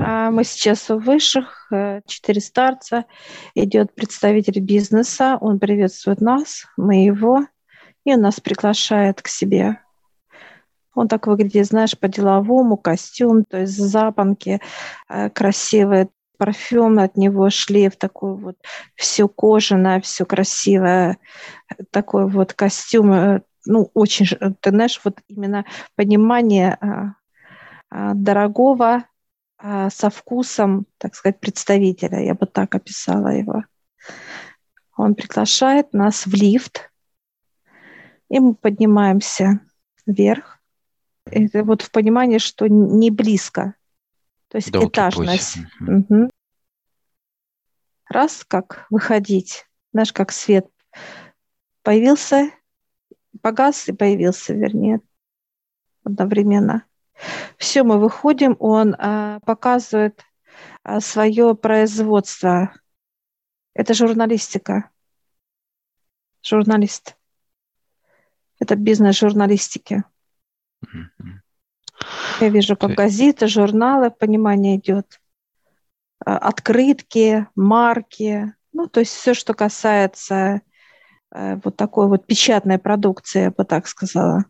А мы сейчас у высших, э, четыре старца, идет представитель бизнеса, он приветствует нас, мы его, и он нас приглашает к себе. Он так выглядит, знаешь, по-деловому, костюм, то есть запонки э, красивые, парфюм от него, шлейф такой вот, все кожаное, все красивое, такой вот костюм, э, ну, очень, ты знаешь, вот именно понимание дорогого, со вкусом, так сказать, представителя. Я бы так описала его. Он приглашает нас в лифт, и мы поднимаемся вверх. Это вот в понимании, что не близко. То есть Долгий этажность. Угу. Раз, как выходить. Знаешь, как свет появился, погас и появился, вернее, одновременно. Все, мы выходим, он а, показывает а, свое производство. Это журналистика. Журналист. Это бизнес журналистики. Я вижу, как газеты, журналы, понимание идет. А, открытки, марки. Ну, то есть все, что касается э, вот такой вот печатной продукции, я бы так сказала.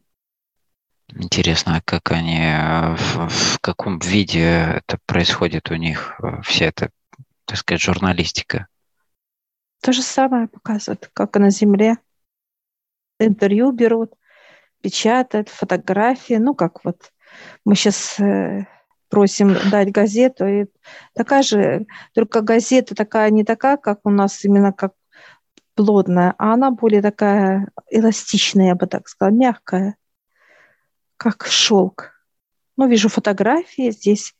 Интересно, а как они, э, в, в каком виде это происходит у них, э, вся эта, так сказать, журналистика? То же самое показывают, как и на Земле. Интервью берут, печатают, фотографии, ну, как вот мы сейчас э, просим дать газету, и такая же, только газета такая не такая, как у нас именно как плотная, а она более такая эластичная, я бы так сказала, мягкая как шелк. Ну, вижу фотографии здесь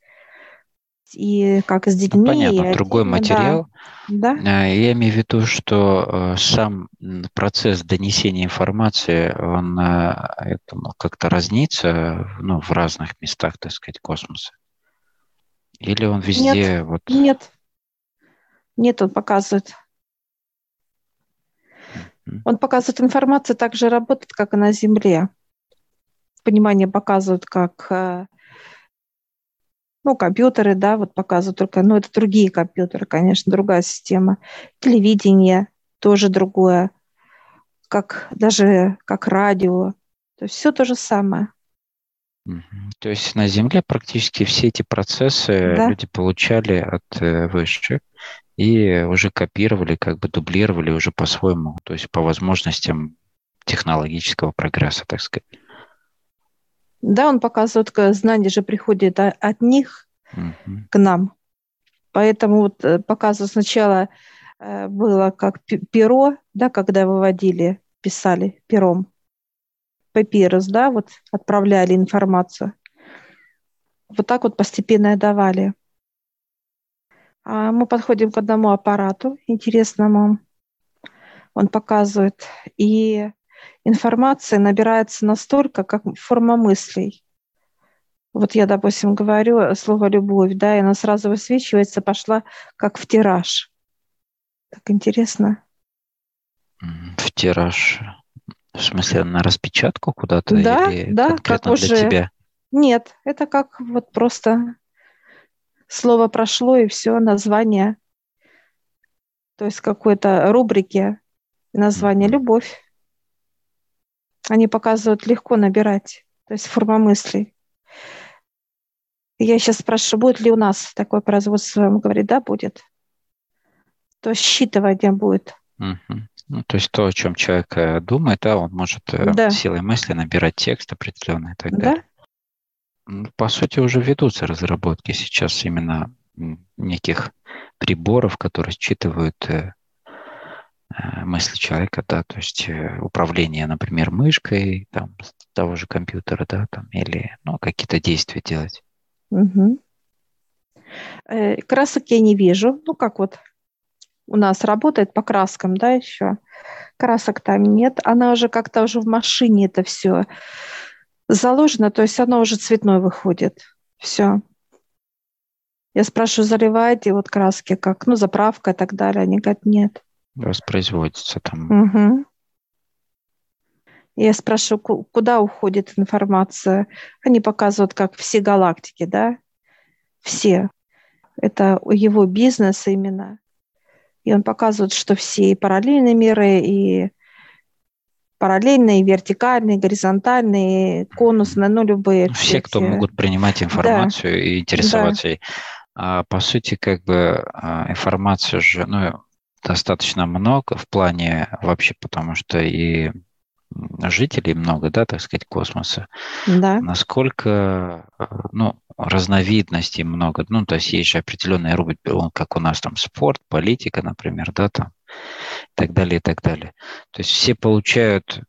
и как с детьми. Понятно, другой детьми, материал. Да. да. Я имею в виду, что э, сам процесс донесения информации, он э, как-то разнится ну, в разных местах, так сказать, космоса. Или он везде нет, вот... Нет, нет, он показывает. Он показывает информацию так же работает, как и на Земле понимание показывают как э, ну, компьютеры, да, вот показывают только, ну, это другие компьютеры, конечно, другая система. Телевидение тоже другое, как даже как радио. То есть все то же самое. То есть на Земле практически все эти процессы да. люди получали от э, высших и уже копировали, как бы дублировали уже по-своему, то есть по возможностям технологического прогресса, так сказать. Да, он показывает, знание же приходит от них угу. к нам. Поэтому вот э, показываю сначала э, было как перо, да, когда выводили, писали пером. Папирус, да, вот отправляли информацию. Вот так вот постепенно давали. А мы подходим к одному аппарату интересному. Он показывает и информация набирается настолько, как форма мыслей. Вот я, допустим, говорю слово «любовь», да, и она сразу высвечивается, пошла как в тираж. Так интересно. В тираж. В смысле, на распечатку куда-то? Да, или да, как для уже... тебя? Нет, это как вот просто слово прошло и все, название. То есть какой-то рубрики, название «любовь». Они показывают легко набирать, то есть форма мыслей. Я сейчас спрашиваю, будет ли у нас такое производство? Он говорит, да, будет. То есть считывание будет. Угу. Ну, то есть то, о чем человек э, думает, да, он может э, да. силой мысли набирать текст определенный и так да? далее. По сути, уже ведутся разработки сейчас именно неких приборов, которые считывают Э, мысли человека, да, то есть э, управление, например, мышкой там, того же компьютера, да, там, или ну, какие-то действия делать. Угу. Красок я не вижу. Ну, как вот у нас работает по краскам, да, еще. Красок там нет. Она уже как-то уже в машине это все заложено, то есть оно уже цветной выходит. Все. Я спрашиваю, заливаете вот краски, как, ну, заправка и так далее. Они говорят, нет воспроизводится там. Угу. Я спрашиваю, куда уходит информация? Они показывают, как все галактики, да? Все. Это его бизнес именно. И он показывает, что все и параллельные миры, и параллельные, вертикальные, горизонтальные, конусные, ну, любые. Все, все кто могут принимать информацию да. и интересоваться да. ей. А, по сути, как бы а, информации же, ну, достаточно много в плане вообще, потому что и жителей много, да, так сказать, космоса. Да. Насколько, ну, разновидностей много. Ну, то есть есть же определенный рубль, как у нас там спорт, политика, например, да, там, и так далее, и так далее. То есть все получают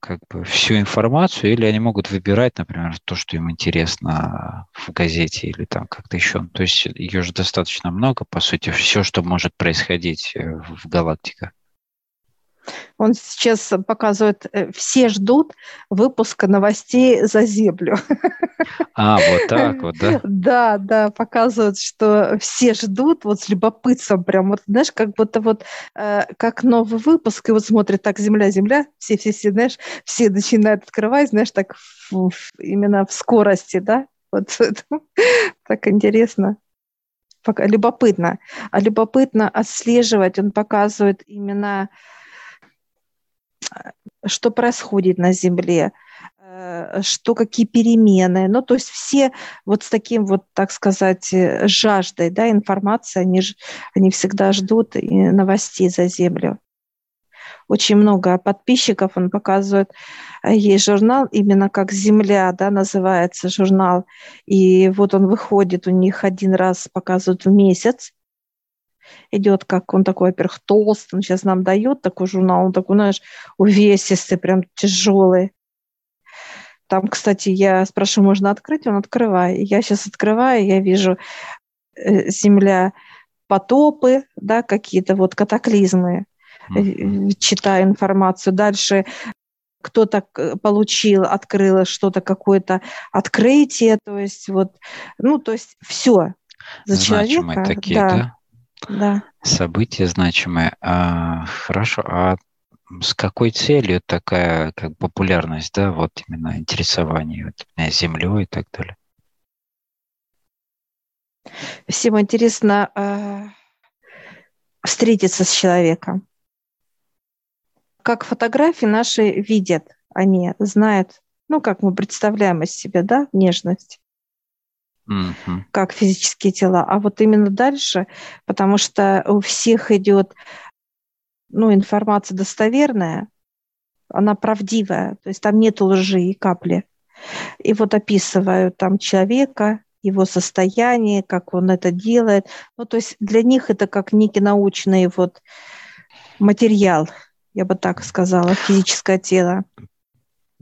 как бы всю информацию, или они могут выбирать, например, то, что им интересно в газете или там как-то еще. То есть ее же достаточно много, по сути, все, что может происходить э, в галактиках. Он сейчас показывает, э, все ждут выпуска новостей за Землю. А, вот так вот, да? Да, да, показывают, что все ждут вот с любопытством прям, вот, знаешь, как будто вот э, как новый выпуск, и вот смотрят так Земля, Земля, все-все-все, знаешь, все начинают открывать, знаешь, так в, в, именно в скорости, да, вот так интересно любопытно. А любопытно отслеживать, он показывает именно что происходит на Земле, э, что какие перемены. Ну, то есть все вот с таким вот, так сказать, э, жаждой да, информации, они, они всегда ждут новостей за Землю. Очень много подписчиков, он показывает, э, есть журнал, именно как «Земля», да, называется журнал, и вот он выходит, у них один раз показывают в месяц, идет, как он такой, во-первых, толстый, он сейчас нам дает такой журнал, он такой, знаешь, увесистый, прям тяжелый. Там, кстати, я спрашиваю, можно открыть? Он открывает. Я сейчас открываю, я вижу э, земля, потопы, да, какие-то вот катаклизмы. Mm-hmm. Читаю информацию. Дальше кто-то э, получил, открыл что-то, какое-то открытие, то есть вот, ну, то есть все за Значимые человека. такие, да? да? Да. события значимые. А, хорошо, а с какой целью такая как популярность, да, вот именно интересование вот, землей и так далее? Всем интересно э, встретиться с человеком. Как фотографии наши видят, они знают, ну, как мы представляем из себя, да, нежность как физические тела, а вот именно дальше, потому что у всех идет ну, информация достоверная, она правдивая, то есть там нет лжи и капли. И вот описывают там человека, его состояние, как он это делает. Ну, то есть для них это как некий научный вот материал, я бы так сказала, физическое тело.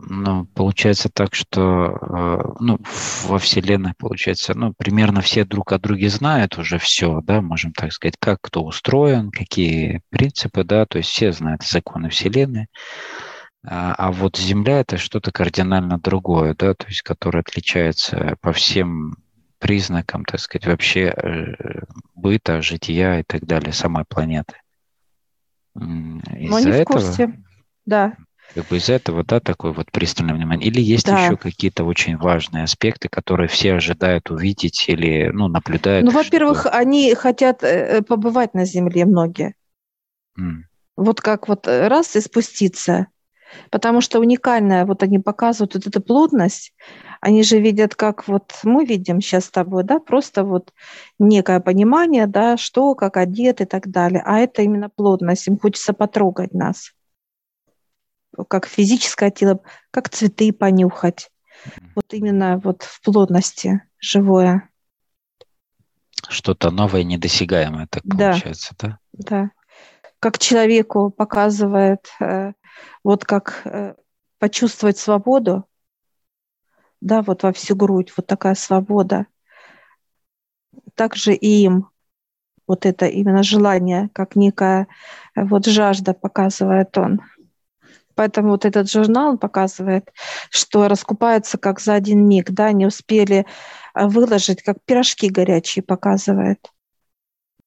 Ну, получается так, что э, ну, во Вселенной, получается, ну, примерно все друг о друге знают уже все, да, можем так сказать, как кто устроен, какие принципы, да, то есть все знают законы Вселенной. А, а вот Земля – это что-то кардинально другое, да, то есть которое отличается по всем признакам, так сказать, вообще э, быта, жития и так далее самой планеты. Из-за они в курсе, да как бы из этого, да, такое вот пристальное внимание? Или есть да. еще какие-то очень важные аспекты, которые все ожидают увидеть или, ну, наблюдают? Ну, во-первых, они хотят э, э, побывать на Земле многие. Mm. Вот как вот э, раз и спуститься. Потому что уникальная, вот они показывают вот эту плотность, они же видят, как вот мы видим сейчас с тобой, да, просто вот некое понимание, да, что, как одет и так далее. А это именно плотность, им хочется потрогать нас как физическое тело, как цветы понюхать. Вот именно вот в плотности живое. Что-то новое, недосягаемое, так получается, да? Да. Как человеку показывает, э, вот как э, почувствовать свободу, да, вот во всю грудь, вот такая свобода. Также и им вот это именно желание, как некая э, вот жажда показывает он. Поэтому вот этот журнал показывает, что раскупается как за один миг, да, не успели а, выложить, как пирожки горячие показывает.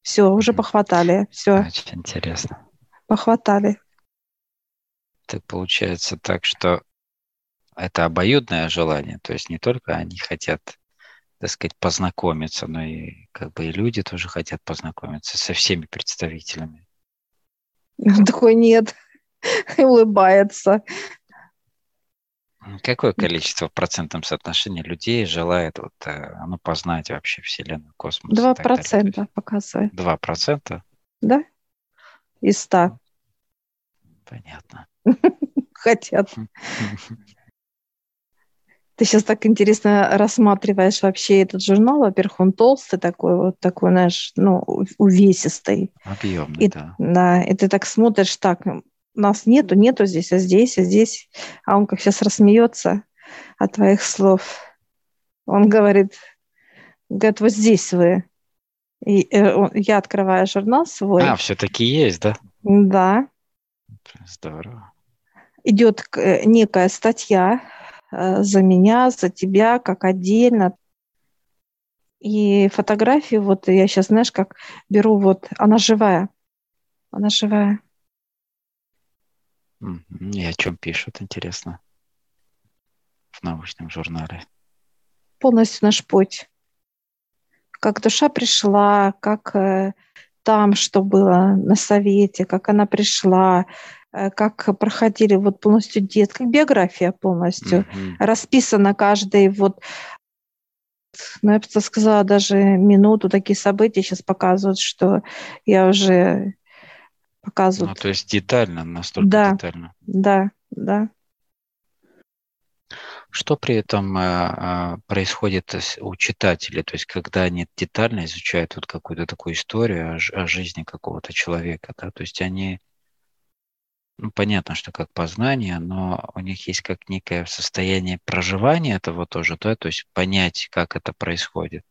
Все, уже похватали, все. Очень интересно. Похватали. Так получается так, что это обоюдное желание, то есть не только они хотят так сказать, познакомиться, но и как бы и люди тоже хотят познакомиться со всеми представителями. Такой нет, улыбается. Какое количество в процентном соотношении людей желает вот, э, ну, познать вообще Вселенную, космос? Два процента показывает. Два процента? Да, из ста. Понятно. Хотят. Ты сейчас так интересно рассматриваешь вообще этот журнал. Во-первых, он толстый такой, вот такой, знаешь, ну, увесистый. Объемный, и, да. Да, и ты так смотришь, так, нас нету, нету здесь, а здесь, а здесь. А он как сейчас рассмеется от твоих слов. Он говорит, говорит, вот здесь вы. И э, я открываю журнал свой. А, все-таки есть, да? Да. Здорово. Идет э, некая статья э, за меня, за тебя, как отдельно. И фотографии, вот я сейчас, знаешь, как беру, вот она живая. Она живая. И о чем пишут, интересно, в научном журнале? Полностью наш путь. Как душа пришла, как э, там, что было на совете, как она пришла, э, как проходили вот полностью дет, как биография полностью. Mm-hmm. Расписано каждый вот ну, я бы сказала, даже минуту такие события сейчас показывают, что я уже показывают. Ну, то есть детально, настолько да, детально. Да, да. Что при этом э, происходит у читателей? То есть, когда они детально изучают вот какую-то такую историю о, о жизни какого-то человека, да, то есть они, ну, понятно, что как познание, но у них есть как некое состояние проживания этого тоже, да, то есть понять, как это происходит.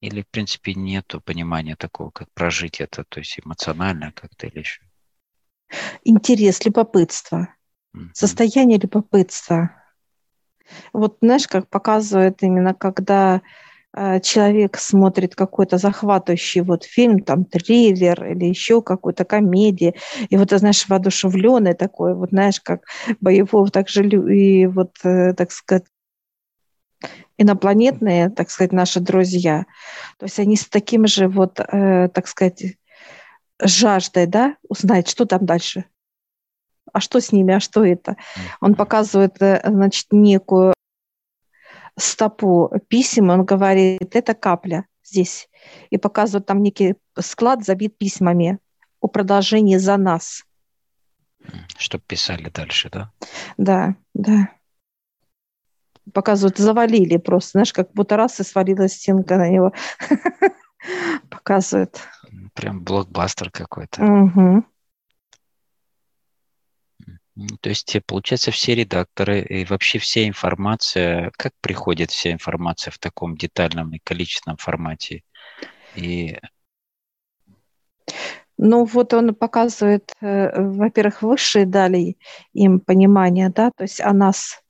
Или, в принципе, нету понимания такого, как прожить это, то есть эмоционально как-то или еще? Интерес, любопытство. Mm-hmm. Состояние любопытства. Вот знаешь, как показывает именно, когда э, человек смотрит какой-то захватывающий вот фильм, там триллер или еще какую-то комедию, и вот, знаешь, воодушевленный такой, вот знаешь, как боевого, так же и вот, э, так сказать, инопланетные, так сказать, наши друзья. То есть они с таким же вот, э, так сказать, жаждой, да, узнать, что там дальше. А что с ними, а что это? Он показывает, э, значит, некую стопу писем, он говорит, это капля здесь. И показывает там некий склад, забит письмами о продолжении за нас. Чтоб писали дальше, да? Да, да показывают, завалили просто, знаешь, как будто раз и свалилась стенка на него. Показывают. Прям блокбастер какой-то. Угу. То есть, э, получается, все редакторы и вообще вся информация, как приходит вся информация в таком детальном и количественном формате? И... Ну, вот он показывает, э, во-первых, высшие дали им понимание, да, то есть о нас,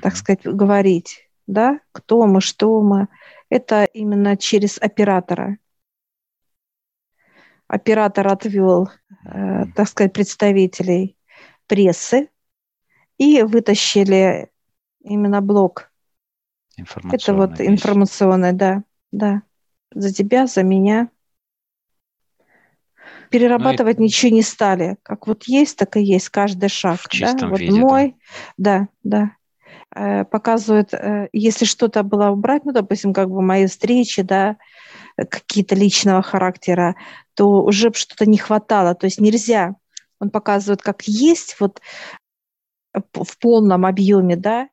так сказать, говорить, да, кто мы, что мы. Это именно через оператора. Оператор отвел, э, так сказать, представителей прессы и вытащили именно блок. Это вот вещь. информационный, да, да. За тебя, за меня. Перерабатывать ну, ничего не стали. Как вот есть, так и есть каждый шаг. В чистом да? Вот виде, мой, да, да. Э, показывают, э, если что-то было убрать, ну, допустим, как бы мои встречи, да, какие-то личного характера, то уже что-то не хватало. То есть нельзя. Он показывает, как есть, вот в полном объеме, да,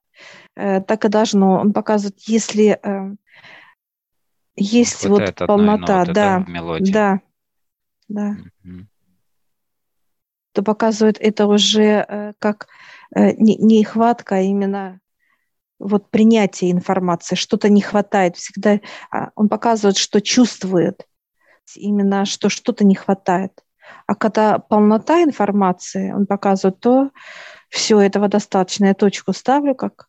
э, так и должно. Он показывает, если есть вот полнота, да, да, да, mm то показывает это уже как не, не хватка, а именно вот принятие информации, что-то не хватает. Всегда а, он показывает, что чувствует, именно что что-то не хватает. А когда полнота информации, он показывает, то все, этого достаточно. Я точку ставлю, как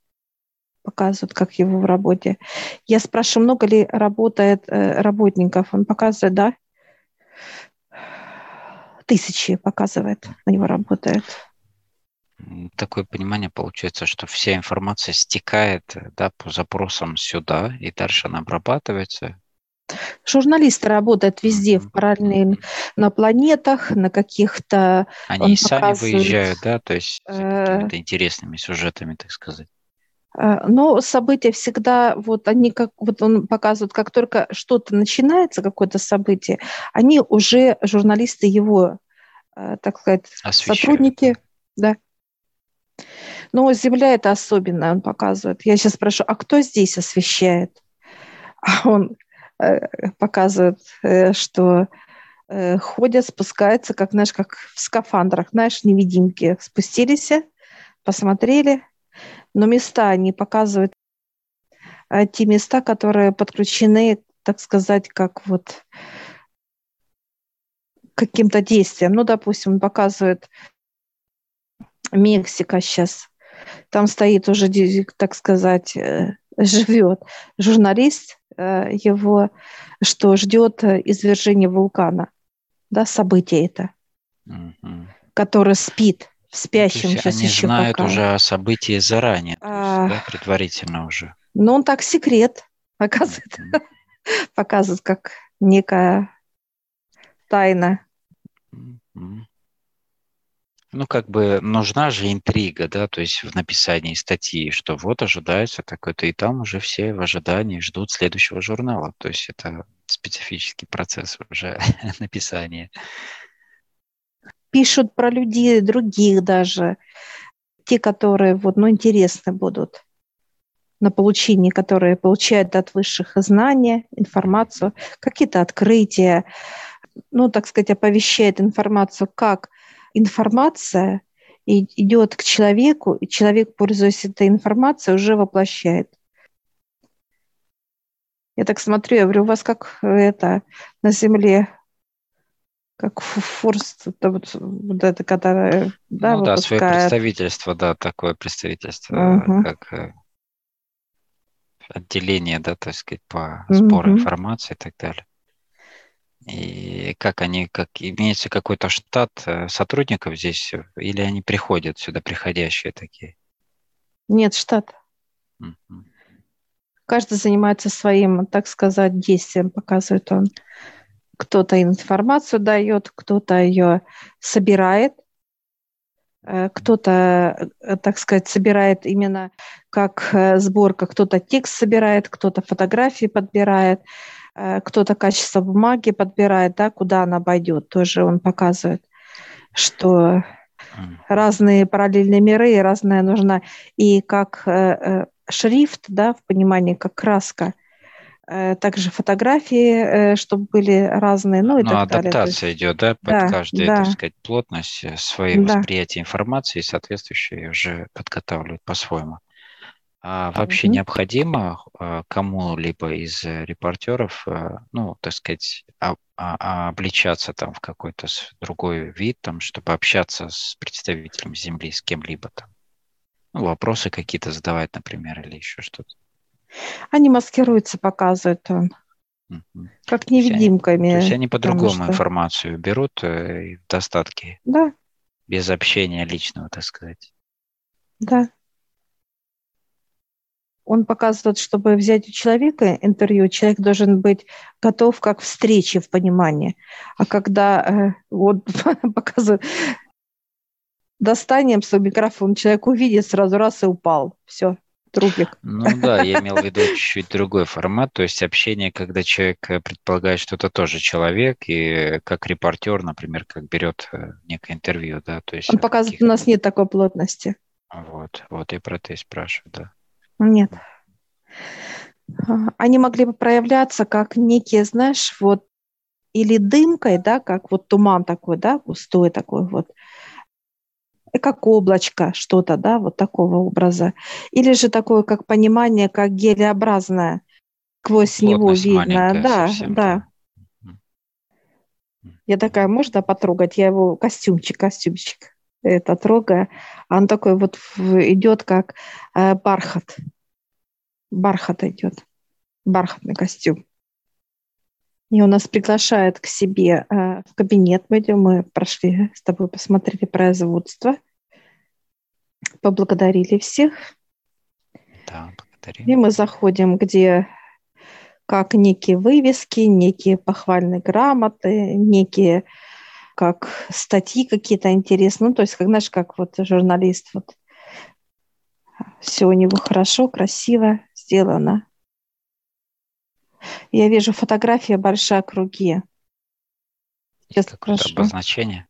показывают, как его в работе. Я спрашиваю, много ли работает э, работников. Он показывает, да, тысячи показывает, на него работает. Такое понимание получается, что вся информация стекает да, по запросам сюда, и дальше она обрабатывается. Журналисты работают везде, в параллельно, на планетах, на каких-то... Они и сами выезжают, да, то есть э, какими-то интересными сюжетами, так сказать. Э, но события всегда, вот они как, вот он показывает, как только что-то начинается, какое-то событие, они уже, журналисты его, э, так сказать, Освещают. сотрудники, да. Но Земля это особенно, он показывает. Я сейчас спрашиваю, а кто здесь освещает? А он э, показывает, что ходят, спускаются, как, знаешь, как в скафандрах, знаешь, невидимки. Спустились, посмотрели, но места они показывают те места, которые подключены, так сказать, как вот каким-то действием. Ну, допустим, он показывает Мексика сейчас. Там стоит уже, так сказать, э, живет журналист э, его, что ждет извержения вулкана, да, событие это, mm-hmm. который спит спящим ну, сейчас они еще знают пока. уже о событии заранее, а... есть, да, предварительно уже. Ну, он так секрет показывает, показывает как некая тайна. Mm-hmm. Ну, как бы нужна же интрига, да, то есть в написании статьи, что вот ожидается такой-то, и там уже все в ожидании ждут следующего журнала. То есть это специфический процесс уже написания пишут про людей других даже, те, которые вот, ну, интересны будут на получение, которые получают от высших знания, информацию, какие-то открытия, ну, так сказать, оповещает информацию, как информация идет к человеку, и человек, пользуясь этой информацией, уже воплощает. Я так смотрю, я говорю, у вас как это на Земле как Форст, это вот, вот это, которое, да, ну, да, свое представительство, да, такое представительство, угу. как э, отделение, да, так сказать, по сбору угу. информации и так далее. И как они, как имеется какой-то штат э, сотрудников здесь, или они приходят сюда, приходящие такие? Нет, штат. Угу. Каждый занимается своим, так сказать, действием, показывает он кто-то информацию дает, кто-то ее собирает, э, кто-то, э, так сказать, собирает именно как э, сборка, кто-то текст собирает, кто-то фотографии подбирает, кто-то качество бумаги подбирает, да, куда она пойдет. Тоже он показывает, что разные параллельные миры, разная нужна. И как шрифт, да, в понимании, как краска – Э, также фотографии, э, чтобы были разные, ну и ну, так адаптация далее. адаптация идет, да, под да, каждую, да. так сказать, плотность, э, свое да. восприятие информации, соответствующее уже подготавливают по-своему. А вообще mm-hmm. необходимо кому-либо из репортеров, ну, так сказать, а, а, обличаться там в какой-то другой вид, там, чтобы общаться с представителем Земли, с кем-либо там? Ну, вопросы какие-то задавать, например, или еще что-то. Они маскируются, показывают он. Угу. Как невидимками. То есть они по-другому что... информацию берут э, в достатке. Да. Без общения личного, так сказать. Да. Он показывает, чтобы взять у человека интервью, человек должен быть готов как встрече в понимании. А когда э, вот показывает достанием свой микрофон, человек увидит сразу раз и упал. Все трупик. Ну да, я имел в виду чуть-чуть другой формат, то есть общение, когда человек э, предполагает, что это тоже человек, и как репортер, например, как берет э, некое интервью, да, то есть... Он показывает, у нас нет такой плотности. Вот, вот и про это и спрашиваю, да. Нет. А, они могли бы проявляться как некие, знаешь, вот или дымкой, да, как вот туман такой, да, густой такой вот, как облачко, что-то, да, вот такого образа. Или же такое, как понимание, как гелеобразное, сквозь него видно. Да, да. Я такая, можно потрогать? Я его костюмчик, костюмчик это трогаю. А он такой вот идет, как э, бархат. Бархат идет. Бархатный костюм. И он нас приглашает к себе э, в кабинет. Мы идем, мы прошли с тобой, посмотрели производство. поблагодарили всех. Да, благодарим. И мы заходим, где как некие вывески, некие похвальные грамоты, некие как статьи какие-то интересные. Ну, то есть, как, знаешь, как вот журналист, вот все у него хорошо, красиво сделано. Я вижу фотография большая круги. Сейчас прошу. обозначение?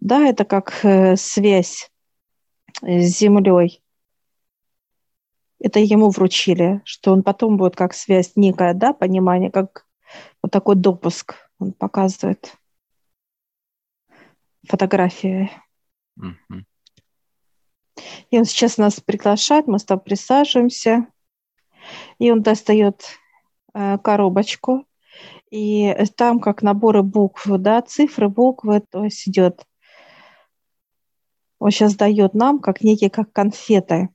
Да, это как э, связь с землей. Это ему вручили, что он потом будет как связь некая, да, понимание, как вот такой допуск он показывает. Фотографии. Mm-hmm. И он сейчас нас приглашает, мы с тобой присаживаемся, и он достает э, коробочку, и там как наборы букв, да, цифры, буквы, то есть идет. Он сейчас дает нам как некие как конфеты.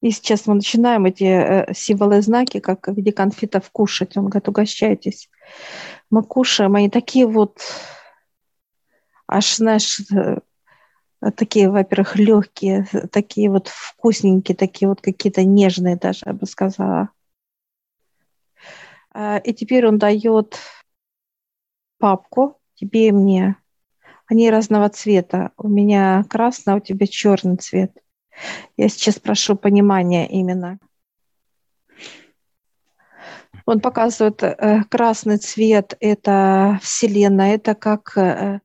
И сейчас мы начинаем эти э, символы, знаки, как в виде конфетов кушать. Он говорит, угощайтесь. Мы кушаем, они такие вот, аж, знаешь, э, такие, во-первых, легкие, такие вот вкусненькие, такие вот какие-то нежные даже, я бы сказала. А, и теперь он дает папку тебе и мне. Они разного цвета. У меня красный, а у тебя черный цвет. Я сейчас прошу понимания именно. Он показывает э, красный цвет – это Вселенная, это как э,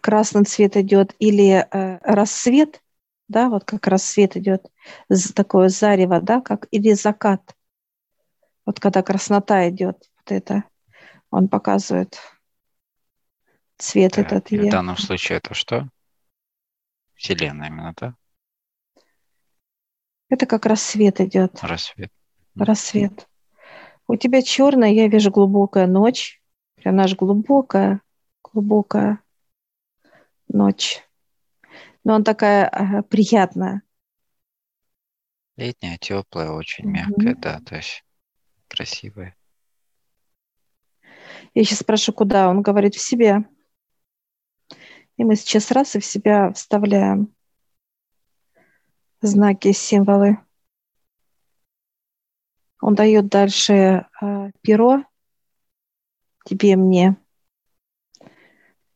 красный цвет идет или э, рассвет, да, вот как рассвет идет, такое зарево, да, как или закат. Вот когда краснота идет, вот это он показывает цвет так, этот. в данном случае это что? Вселенная именно, да? Это как рассвет идет. Рассвет. Рассвет. У тебя черная, я вижу глубокая ночь. Прям наш глубокая, глубокая ночь. Но она такая ага, приятная. Летняя, теплая, очень mm-hmm. мягкая, да, то есть красивая. Я сейчас спрошу, куда? Он говорит, в себя. И мы сейчас раз и в себя вставляем знаки, символы. Он дает дальше э, перо тебе и мне.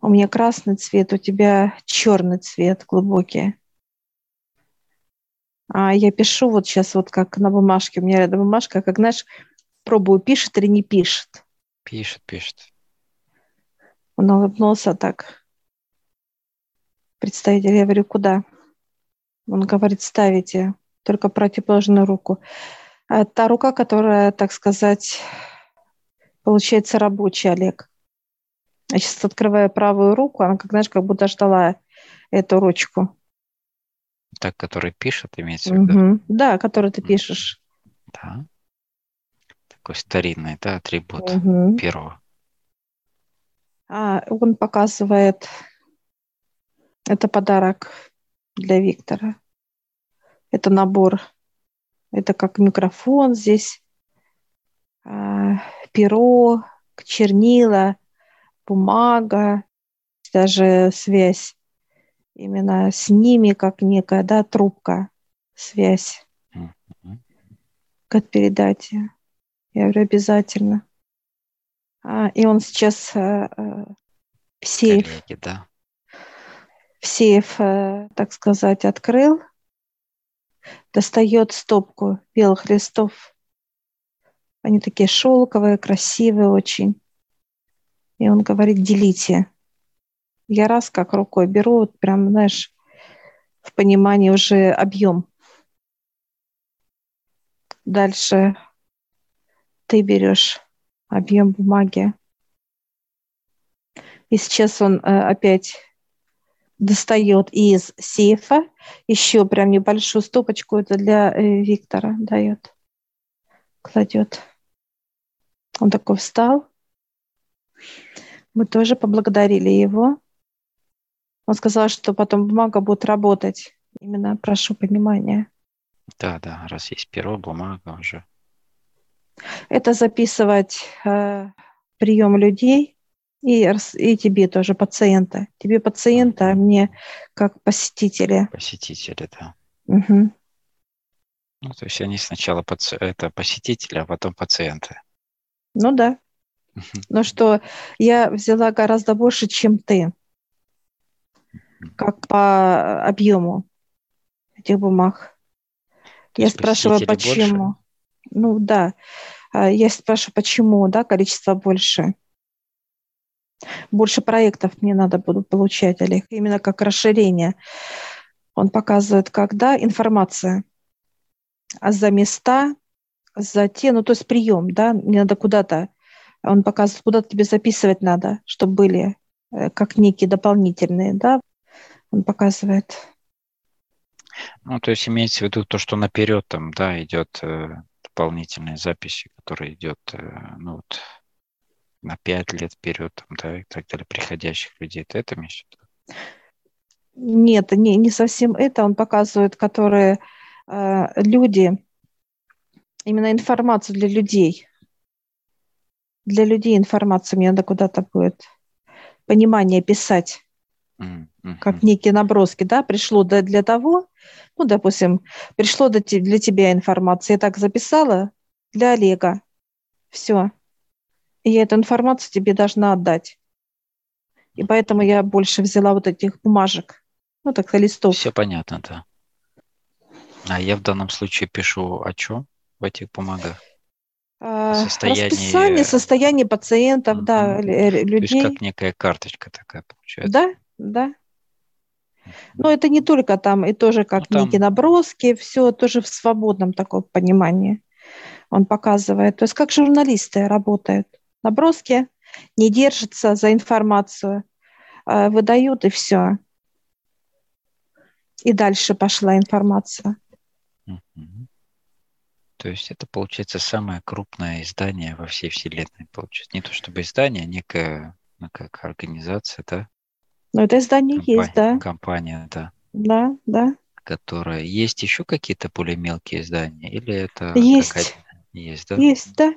У меня красный цвет, у тебя черный цвет глубокий. А я пишу вот сейчас вот как на бумажке. У меня рядом бумажка, как, знаешь, пробую, пишет или не пишет. Пишет, пишет. Он улыбнулся так. Представитель, я говорю, куда? Он говорит, ставите только противоположную руку. А та рука, которая, так сказать, получается рабочий, Олег. Я сейчас открываю правую руку, она, как знаешь, как будто ждала эту ручку. Так, который пишет, имеется в виду? Угу. Да, который ты пишешь. Да. Такой старинный, да, атрибут угу. перо. А, он показывает, это подарок для Виктора. Это набор, это как микрофон здесь, а, перо, чернила, бумага, даже связь именно с ними, как некая да, трубка, связь. Как передать. Я говорю, обязательно. А, и он сейчас э, э, сейф, Коллеги, да. сейф, э, так сказать, открыл, достает стопку белых листов. Они такие шелковые, красивые очень. И он говорит, делите. Я раз как рукой беру, вот прям, знаешь, в понимании уже объем. Дальше ты берешь объем бумаги. И сейчас он э, опять достает из сейфа еще прям небольшую стопочку, это для э, Виктора дает, кладет. Он такой встал, мы тоже поблагодарили его. Он сказал, что потом бумага будет работать. Именно прошу понимания. Да, да, раз есть перо, бумага уже. Это записывать э, прием людей И, и тебе тоже, пациента. Тебе пациента, а мне как посетители. Посетители, да. Угу. Ну, то есть они сначала паци... это посетители, а потом пациенты. Ну да. Но что я взяла гораздо больше, чем ты. Как по объему этих бумаг. То я спрашиваю, почему. Больше? Ну да. А, я спрашиваю, почему, да, количество больше. Больше проектов мне надо буду получать, Олег, именно как расширение. Он показывает, когда информация а за места, за те, ну то есть прием, да, мне надо куда-то, он показывает, куда тебе записывать надо, чтобы были э, как некие дополнительные, да, он показывает. Ну, то есть имеется в виду то, что наперед там, да, идет э, дополнительные записи, которые идет, э, ну вот, на пять лет вперед, там, да, и так далее, приходящих людей. Ты это имеешь в виду? Нет, не, не совсем это. Он показывает, которые э, люди, именно информацию для людей. Для людей информацию мне надо куда-то будет понимание писать, mm-hmm. как некие наброски, да, пришло для, для того, ну, допустим, пришло для тебя информация, я так записала для Олега, все, и я эту информацию тебе должна отдать. И поэтому я больше взяла вот этих бумажек, ну, так листов. Все понятно, да. А я в данном случае пишу о чем в этих бумагах? А, состояние... Расписание, состояние пациентов, mm-hmm. да, людей. То есть как некая карточка такая получается. Да, да. Но это не только там, и тоже как ну, там... некие наброски, все тоже в свободном таком понимании он показывает. То есть как журналисты работают наброски, не держатся за информацию, а выдают и все. И дальше пошла информация. То есть это получается самое крупное издание во всей вселенной. Получается не то чтобы издание, а некая ну, как организация, да? Ну это издание Компания, есть, да. Компания, да. Да, да. Которая есть еще какие-то более мелкие издания или это есть? Есть, да? Есть, да.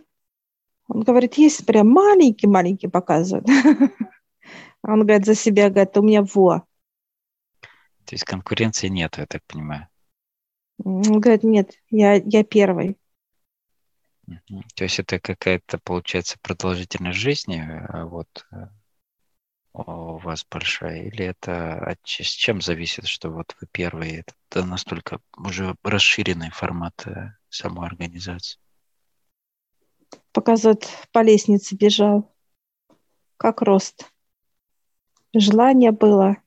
Он говорит, есть прям маленький-маленький показывает. Он говорит за себя, говорит, у меня во. То есть конкуренции нет, я так понимаю. Он говорит, нет, я, я первый. То есть это какая-то, получается, продолжительность жизни а вот э, у вас большая, или это от, с чем зависит, что вот вы первые? Это настолько уже расширенный формат э, самой организации показывает, по лестнице бежал. Как рост. Желание было,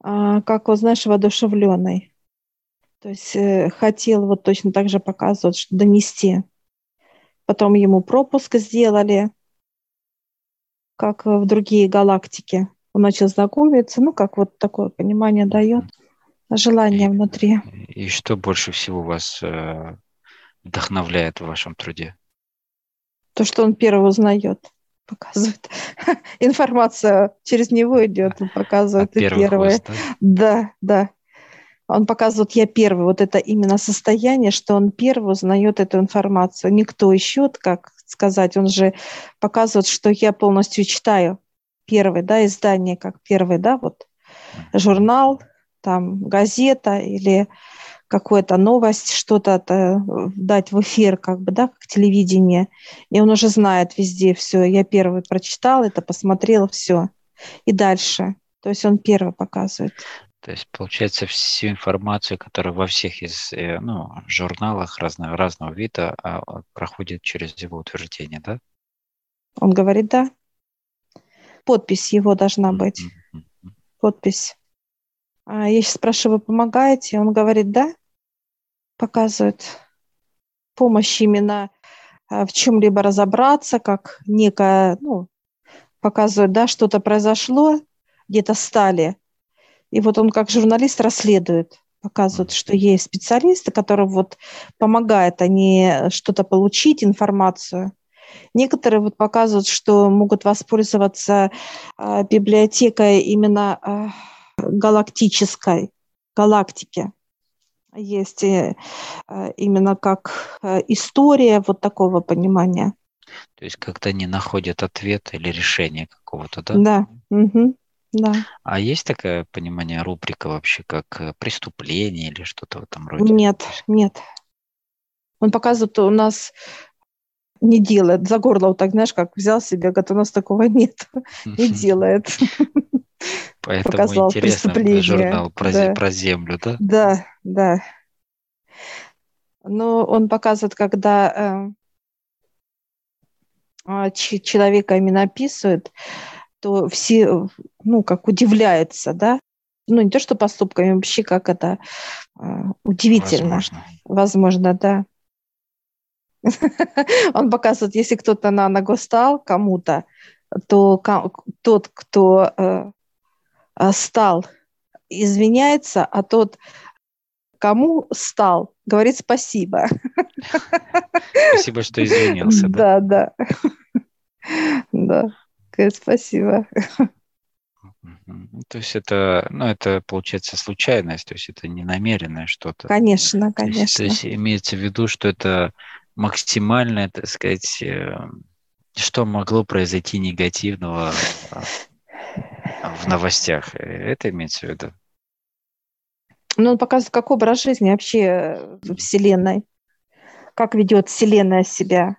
а, как, вот, знаешь, воодушевленный. То есть э, хотел вот точно так же показывать, что донести. Потом ему пропуск сделали, как в другие галактики. Он начал знакомиться, ну, как вот такое понимание дает, желание и, внутри. И что больше всего вас э, вдохновляет в вашем труде? то, что он первый узнает, показывает. Информация через него идет, он показывает и первое. Да? да, Он показывает, я первый. Вот это именно состояние, что он первый узнает эту информацию. Никто еще, как сказать, он же показывает, что я полностью читаю первый, да, издание как первый, да, вот журнал, там газета или какую-то новость, что-то дать в эфир, как бы, да, как телевидение, и он уже знает везде все. Я первый прочитал это, посмотрел, все. И дальше. То есть он первый показывает. То есть, получается, всю информацию, которая во всех из э, ну, журналах разного, разного вида а, а, проходит через его утверждение, да? Он говорит, да. Подпись его должна быть. Подпись. А я сейчас спрашиваю, вы помогаете? Он говорит, да показывает помощь именно э, в чем-либо разобраться, как некое, ну, показывает, да, что-то произошло, где-то стали. И вот он как журналист расследует, показывает, что есть специалисты, которые вот помогают они что-то получить, информацию. Некоторые вот показывают, что могут воспользоваться э, библиотекой именно э, галактической, галактики есть именно как история вот такого понимания. То есть когда не находят ответ или решение какого-то, да? Да. Угу. Да. А есть такое понимание рубрика вообще, как э, преступление или что-то в этом роде? Нет, нет. Он показывает, у нас не делает. За горло вот так, знаешь, как взял себе, говорит, у нас такого нет. Не делает. Поэтому Показал интересно журнал про, да. про землю, да? Да, да. Но он показывает, когда э, человека именно описывает, то все, ну, как удивляются, да? Ну, не то, что поступками, вообще как это э, удивительно. Возможно. Возможно, да. Он показывает, если кто-то на ногу стал кому-то, то тот, кто э, э, стал, извиняется, а тот, кому стал, говорит спасибо. Спасибо, что извинился. Да, да. Да, спасибо. То есть это, ну, это получается случайность, то есть это не намеренное что-то. Конечно, конечно. То есть, то есть имеется в виду, что это максимальное, так сказать, э, что могло произойти негативного а, в новостях. Это имеется в виду? Ну, он показывает, как образ жизни вообще в Вселенной. Как ведет Вселенная себя.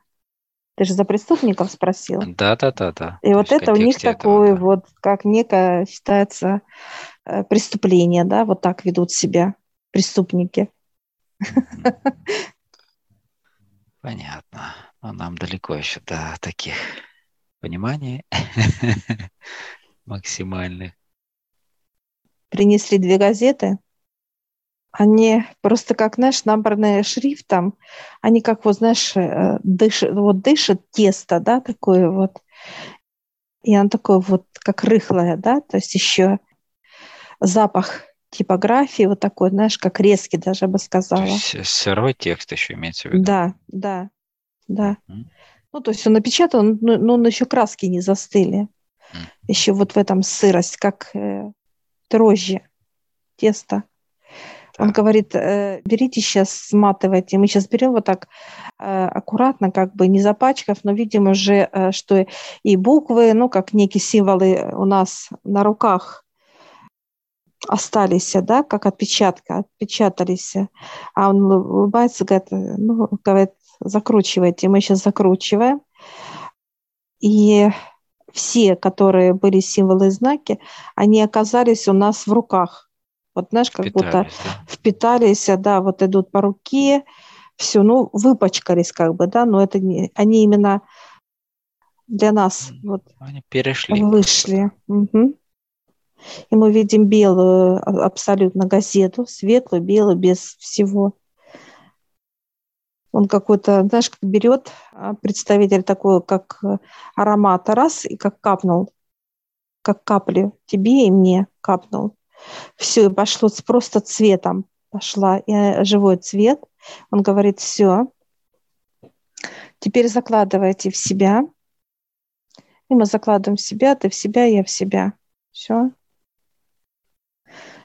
Ты же за преступников спросил. Да, да, да, да. И вот это у них этого, такое да. вот, как некое считается э, преступление, да, вот так ведут себя преступники. Понятно. Но нам далеко еще до таких пониманий максимальных. Принесли две газеты. Они просто как, знаешь, набранные шрифтом, они как, вот, знаешь, э, дышит, вот дышит тесто, да, такое вот. И оно такое вот, как рыхлое, да, то есть еще запах типографии, вот такой, знаешь, как резкий даже, бы сказала. То есть сырой текст еще имеется в виду? Да, да, да. Mm-hmm. Ну, то есть он напечатан, но, но он еще краски не застыли. Mm-hmm. Еще вот в этом сырость, как э, дрожжи, тесто. Да. Он говорит, э, берите сейчас, сматывайте. Мы сейчас берем вот так э, аккуратно, как бы не запачкав, но видим уже, э, что и буквы, ну, как некие символы у нас на руках остались, да, как отпечатка, отпечатались. А он улыбается, говорит, ну, говорит, закручивайте. Мы сейчас закручиваем. И все, которые были символы и знаки, они оказались у нас в руках. Вот знаешь, как впитались, будто да. впитались, да, вот идут по руке, все, ну, выпачкались как бы, да, но это не, они именно для нас вот они перешли. Вышли. Угу. И мы видим белую а, абсолютно газету, светлую, белую, без всего. Он какой-то, знаешь, как берет а, представитель такой, как э, аромата, раз, и как капнул, как капли тебе и мне капнул. Все, и пошло просто цветом, пошла и э, живой цвет. Он говорит, все, теперь закладывайте в себя. И мы закладываем в себя, ты в себя, я в себя. Все.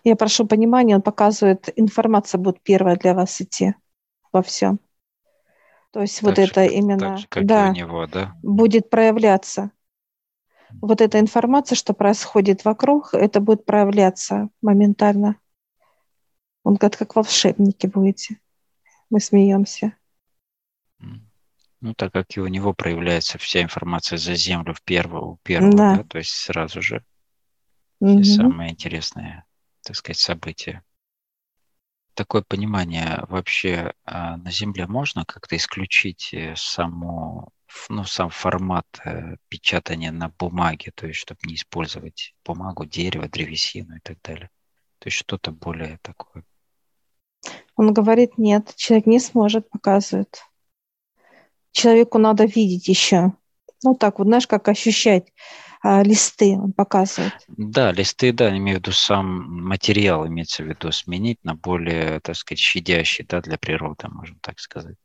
Я прошу понимания, он показывает, информация будет первая для вас идти во всем. То есть так вот же, это именно, же, да, него, да, будет проявляться. Вот эта информация, что происходит вокруг, это будет проявляться моментально. Он говорит, как волшебники будете. Мы смеемся. Ну, так как и у него проявляется вся информация за землю в первого, у первого, да. да, то есть сразу же угу. все самое интересное так сказать, события. Такое понимание вообще а, на Земле можно как-то исключить э, само, ну, сам формат э, печатания на бумаге, то есть чтобы не использовать бумагу, дерево, древесину и так далее. То есть что-то более такое. Он говорит, нет, человек не сможет, показывать. Человеку надо видеть еще. Ну так вот, знаешь, как ощущать а, листы он показывает. Да, листы, да, имею в виду сам материал, имеется в виду сменить на более, так сказать, щадящий, да, для природы, можно так сказать.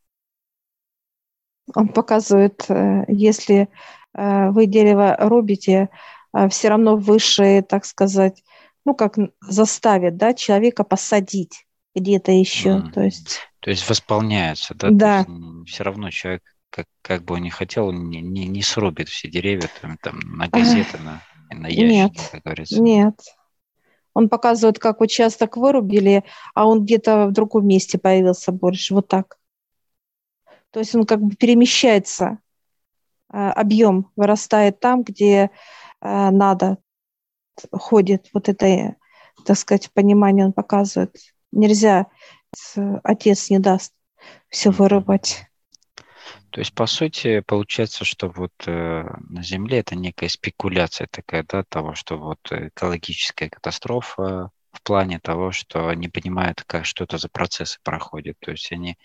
Он показывает, э, если э, вы дерево рубите, э, все равно выше, так сказать, ну, как заставит, да, человека посадить где-то еще, mm. то есть... То есть восполняется, да? Да. все равно человек как, как бы он ни хотел, не, не, не срубит все деревья там, там на газеты, на, на ящики, нет, как говорится. Нет. Он показывает, как участок вырубили, а он где-то в другом месте появился больше. Вот так. То есть он как бы перемещается, а, объем вырастает там, где а, надо, ходит. Вот это, так сказать, понимание он показывает. Нельзя, отец не даст все вырубать. То есть, по сути, получается, что вот э, на Земле это некая спекуляция такая, да, того, что вот экологическая катастрофа в плане того, что они понимают, как что это за процессы проходят. То есть они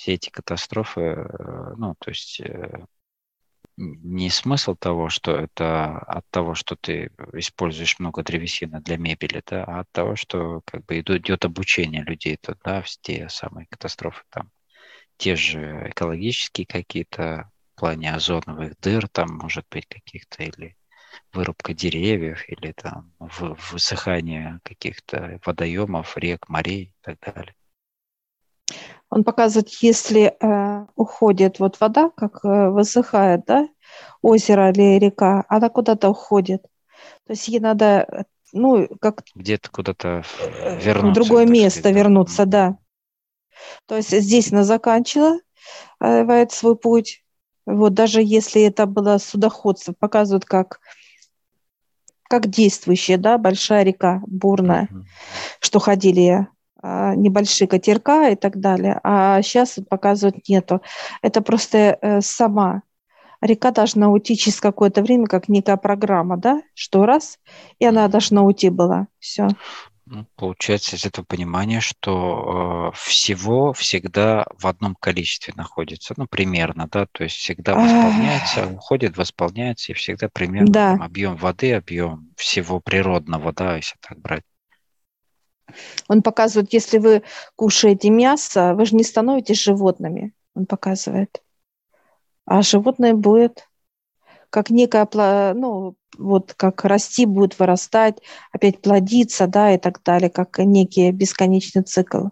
все эти катастрофы, э, ну, то есть э, не смысл того, что это от того, что ты используешь много древесины для мебели, да, а от того, что как бы идет, идет обучение людей, то, да, те самые катастрофы там те же экологические какие-то в плане озоновых дыр, там, может быть, каких-то, или вырубка деревьев, или там высыхание каких-то водоемов, рек, морей и так далее. Он показывает, если э, уходит вот вода, как э, высыхает, да, озеро или река, она куда-то уходит. То есть ей надо, ну, как... Где-то куда-то вернуться. В другое место сказать, вернуться, да. То есть здесь она заканчивает свой путь. Вот даже если это было судоходство, показывают как как действующая, да, большая река, бурная, mm-hmm. что ходили небольшие катерка и так далее. А сейчас показывают нету. Это просто э, сама река должна уйти через какое-то время, как некая программа, да, что раз, и она должна уйти была. Все. Ну, получается из этого понимания, что э, всего всегда в одном количестве находится, ну, примерно, да, то есть всегда восполняется, уходит, восполняется, и всегда примерно да. там, объем воды, объем всего природного, да, если так брать. Он показывает, если вы кушаете мясо, вы же не становитесь животными, он показывает. А животное будет как некая, ну, вот как расти будет, вырастать, опять плодиться, да, и так далее, как некий бесконечный цикл.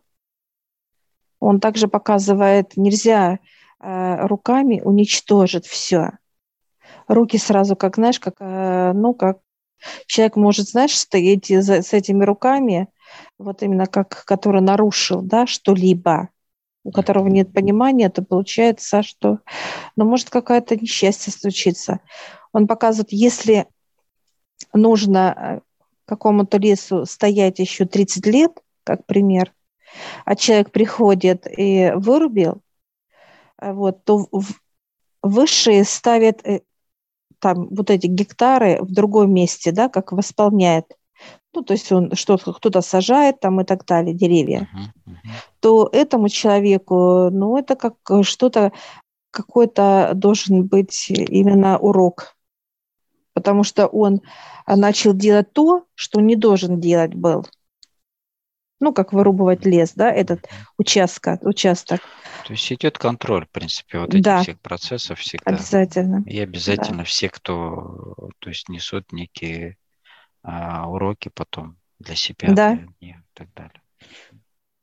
Он также показывает, нельзя э, руками уничтожить все. Руки сразу, как, знаешь, как, э, ну, как человек может, знаешь, стоять за, с этими руками, вот именно как, который нарушил, да, что-либо, у которого нет понимания, то получается, что, ну, может какое-то несчастье случиться. Он показывает, если нужно э, какому-то лесу стоять еще 30 лет, как пример, а человек приходит и вырубил, э, вот, то высшие ставят э, там вот эти гектары в другом месте, да, как восполняет. Ну, то есть он что-то кто-то сажает там и так далее, деревья. Uh-huh, uh-huh. То этому человеку, ну, это как что-то, какой-то должен быть именно урок потому что он а, начал делать то, что не должен делать был. Ну, как вырубывать лес, да, этот участок, участок. То есть идет контроль, в принципе, вот этих да. всех процессов всегда. Обязательно. И обязательно да. все, кто, то есть несут некие а, уроки потом для себя да. для и так далее.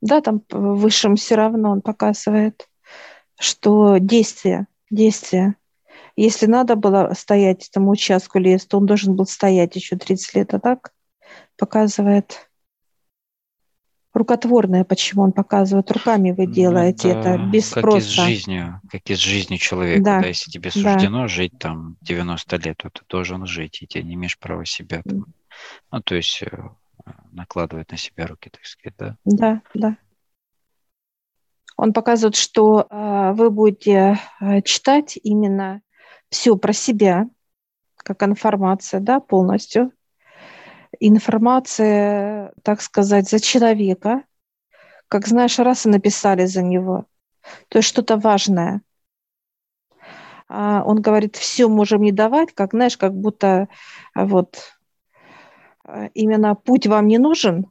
Да, там высшим все равно он показывает, что действие, действие если надо было стоять этому участку леса, то он должен был стоять еще 30 лет, а так показывает рукотворное, почему он показывает, руками вы делаете ну, это, без как спроса. Как и с жизнью, как и с жизнью человека, да. да, если тебе суждено да. жить там 90 лет, то ты должен жить, и ты не имеешь права себя там, ну, то есть э, накладывать на себя руки, так сказать, да? Да, да. Он показывает, что э, вы будете э, читать именно все про себя, как информация, да, полностью. Информация, так сказать, за человека, как знаешь, раз и написали за него. То есть что-то важное. А он говорит, все можем не давать, как, знаешь, как будто вот именно путь вам не нужен,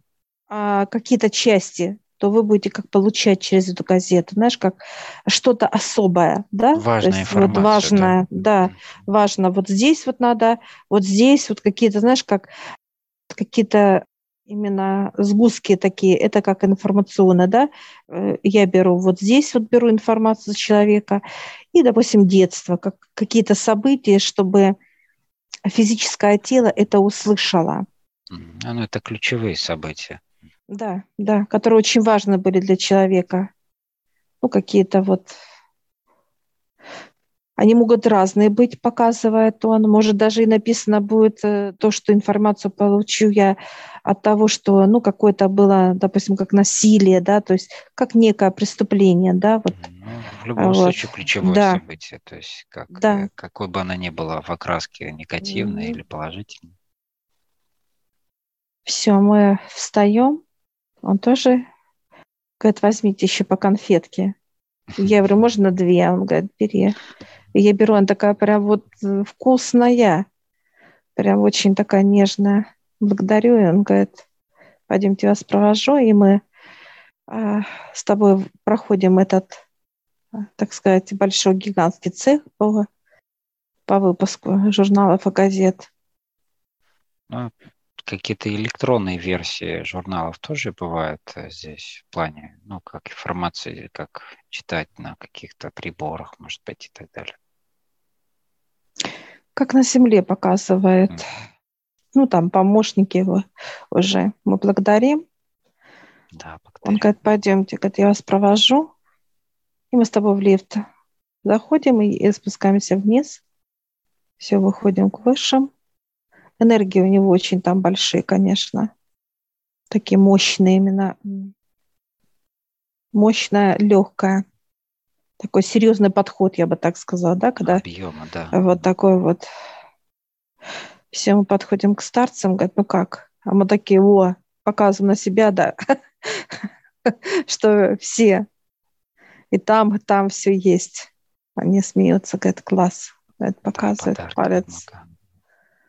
а какие-то части то вы будете как получать через эту газету, знаешь, как что-то особое, да? Важная То есть, информация. Вот важное, да. да, важно. Вот здесь вот надо, вот здесь вот какие-то, знаешь, как какие-то именно сгустки такие, это как информационно, да, э, я беру вот здесь вот беру информацию с человека, и, допустим, детство, как какие-то события, чтобы физическое тело это услышало. Ну, это ключевые события. Да, да, которые очень важны были для человека. Ну, какие-то вот они могут разные быть, показывает он. Может, даже и написано будет э, то, что информацию получу я от того, что, ну, какое-то было, допустим, как насилие, да, то есть как некое преступление, да, вот. Ну, в любом вот. случае ключевое да. событие, то есть как, да. Э, какой бы она ни была в окраске негативной mm-hmm. или положительной. Все, мы встаем, он тоже говорит, возьмите еще по конфетке. Я говорю, можно две? Он говорит, бери. И я беру, она такая прям вот э, вкусная, прям очень такая нежная. Благодарю, и он говорит, пойдемте вас провожу, и мы а, с тобой проходим этот, а, так сказать, большой гигантский цех по, по выпуску журналов и газет. Ну, какие-то электронные версии журналов тоже бывают э, здесь в плане, ну, как информации, как читать на каких-то приборах, может быть, и так далее как на земле показывает. Mm. Ну, там помощники его уже. Мы благодарим. Да, благодарим. Он говорит, пойдемте, говорит, я вас провожу. И мы с тобой в лифт заходим и спускаемся вниз. Все, выходим к высшим. Энергии у него очень там большие, конечно. Такие мощные именно. Мощная, легкая такой серьезный подход, я бы так сказала, да, когда объема, да. Вот такой вот. Все мы подходим к старцам, говорят, ну как? А мы такие, о, показываем на себя, да, что все. И там, и там все есть. Они смеются, говорят, класс. Это показывает палец.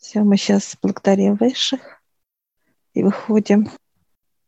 Все, мы сейчас благодарим высших и выходим.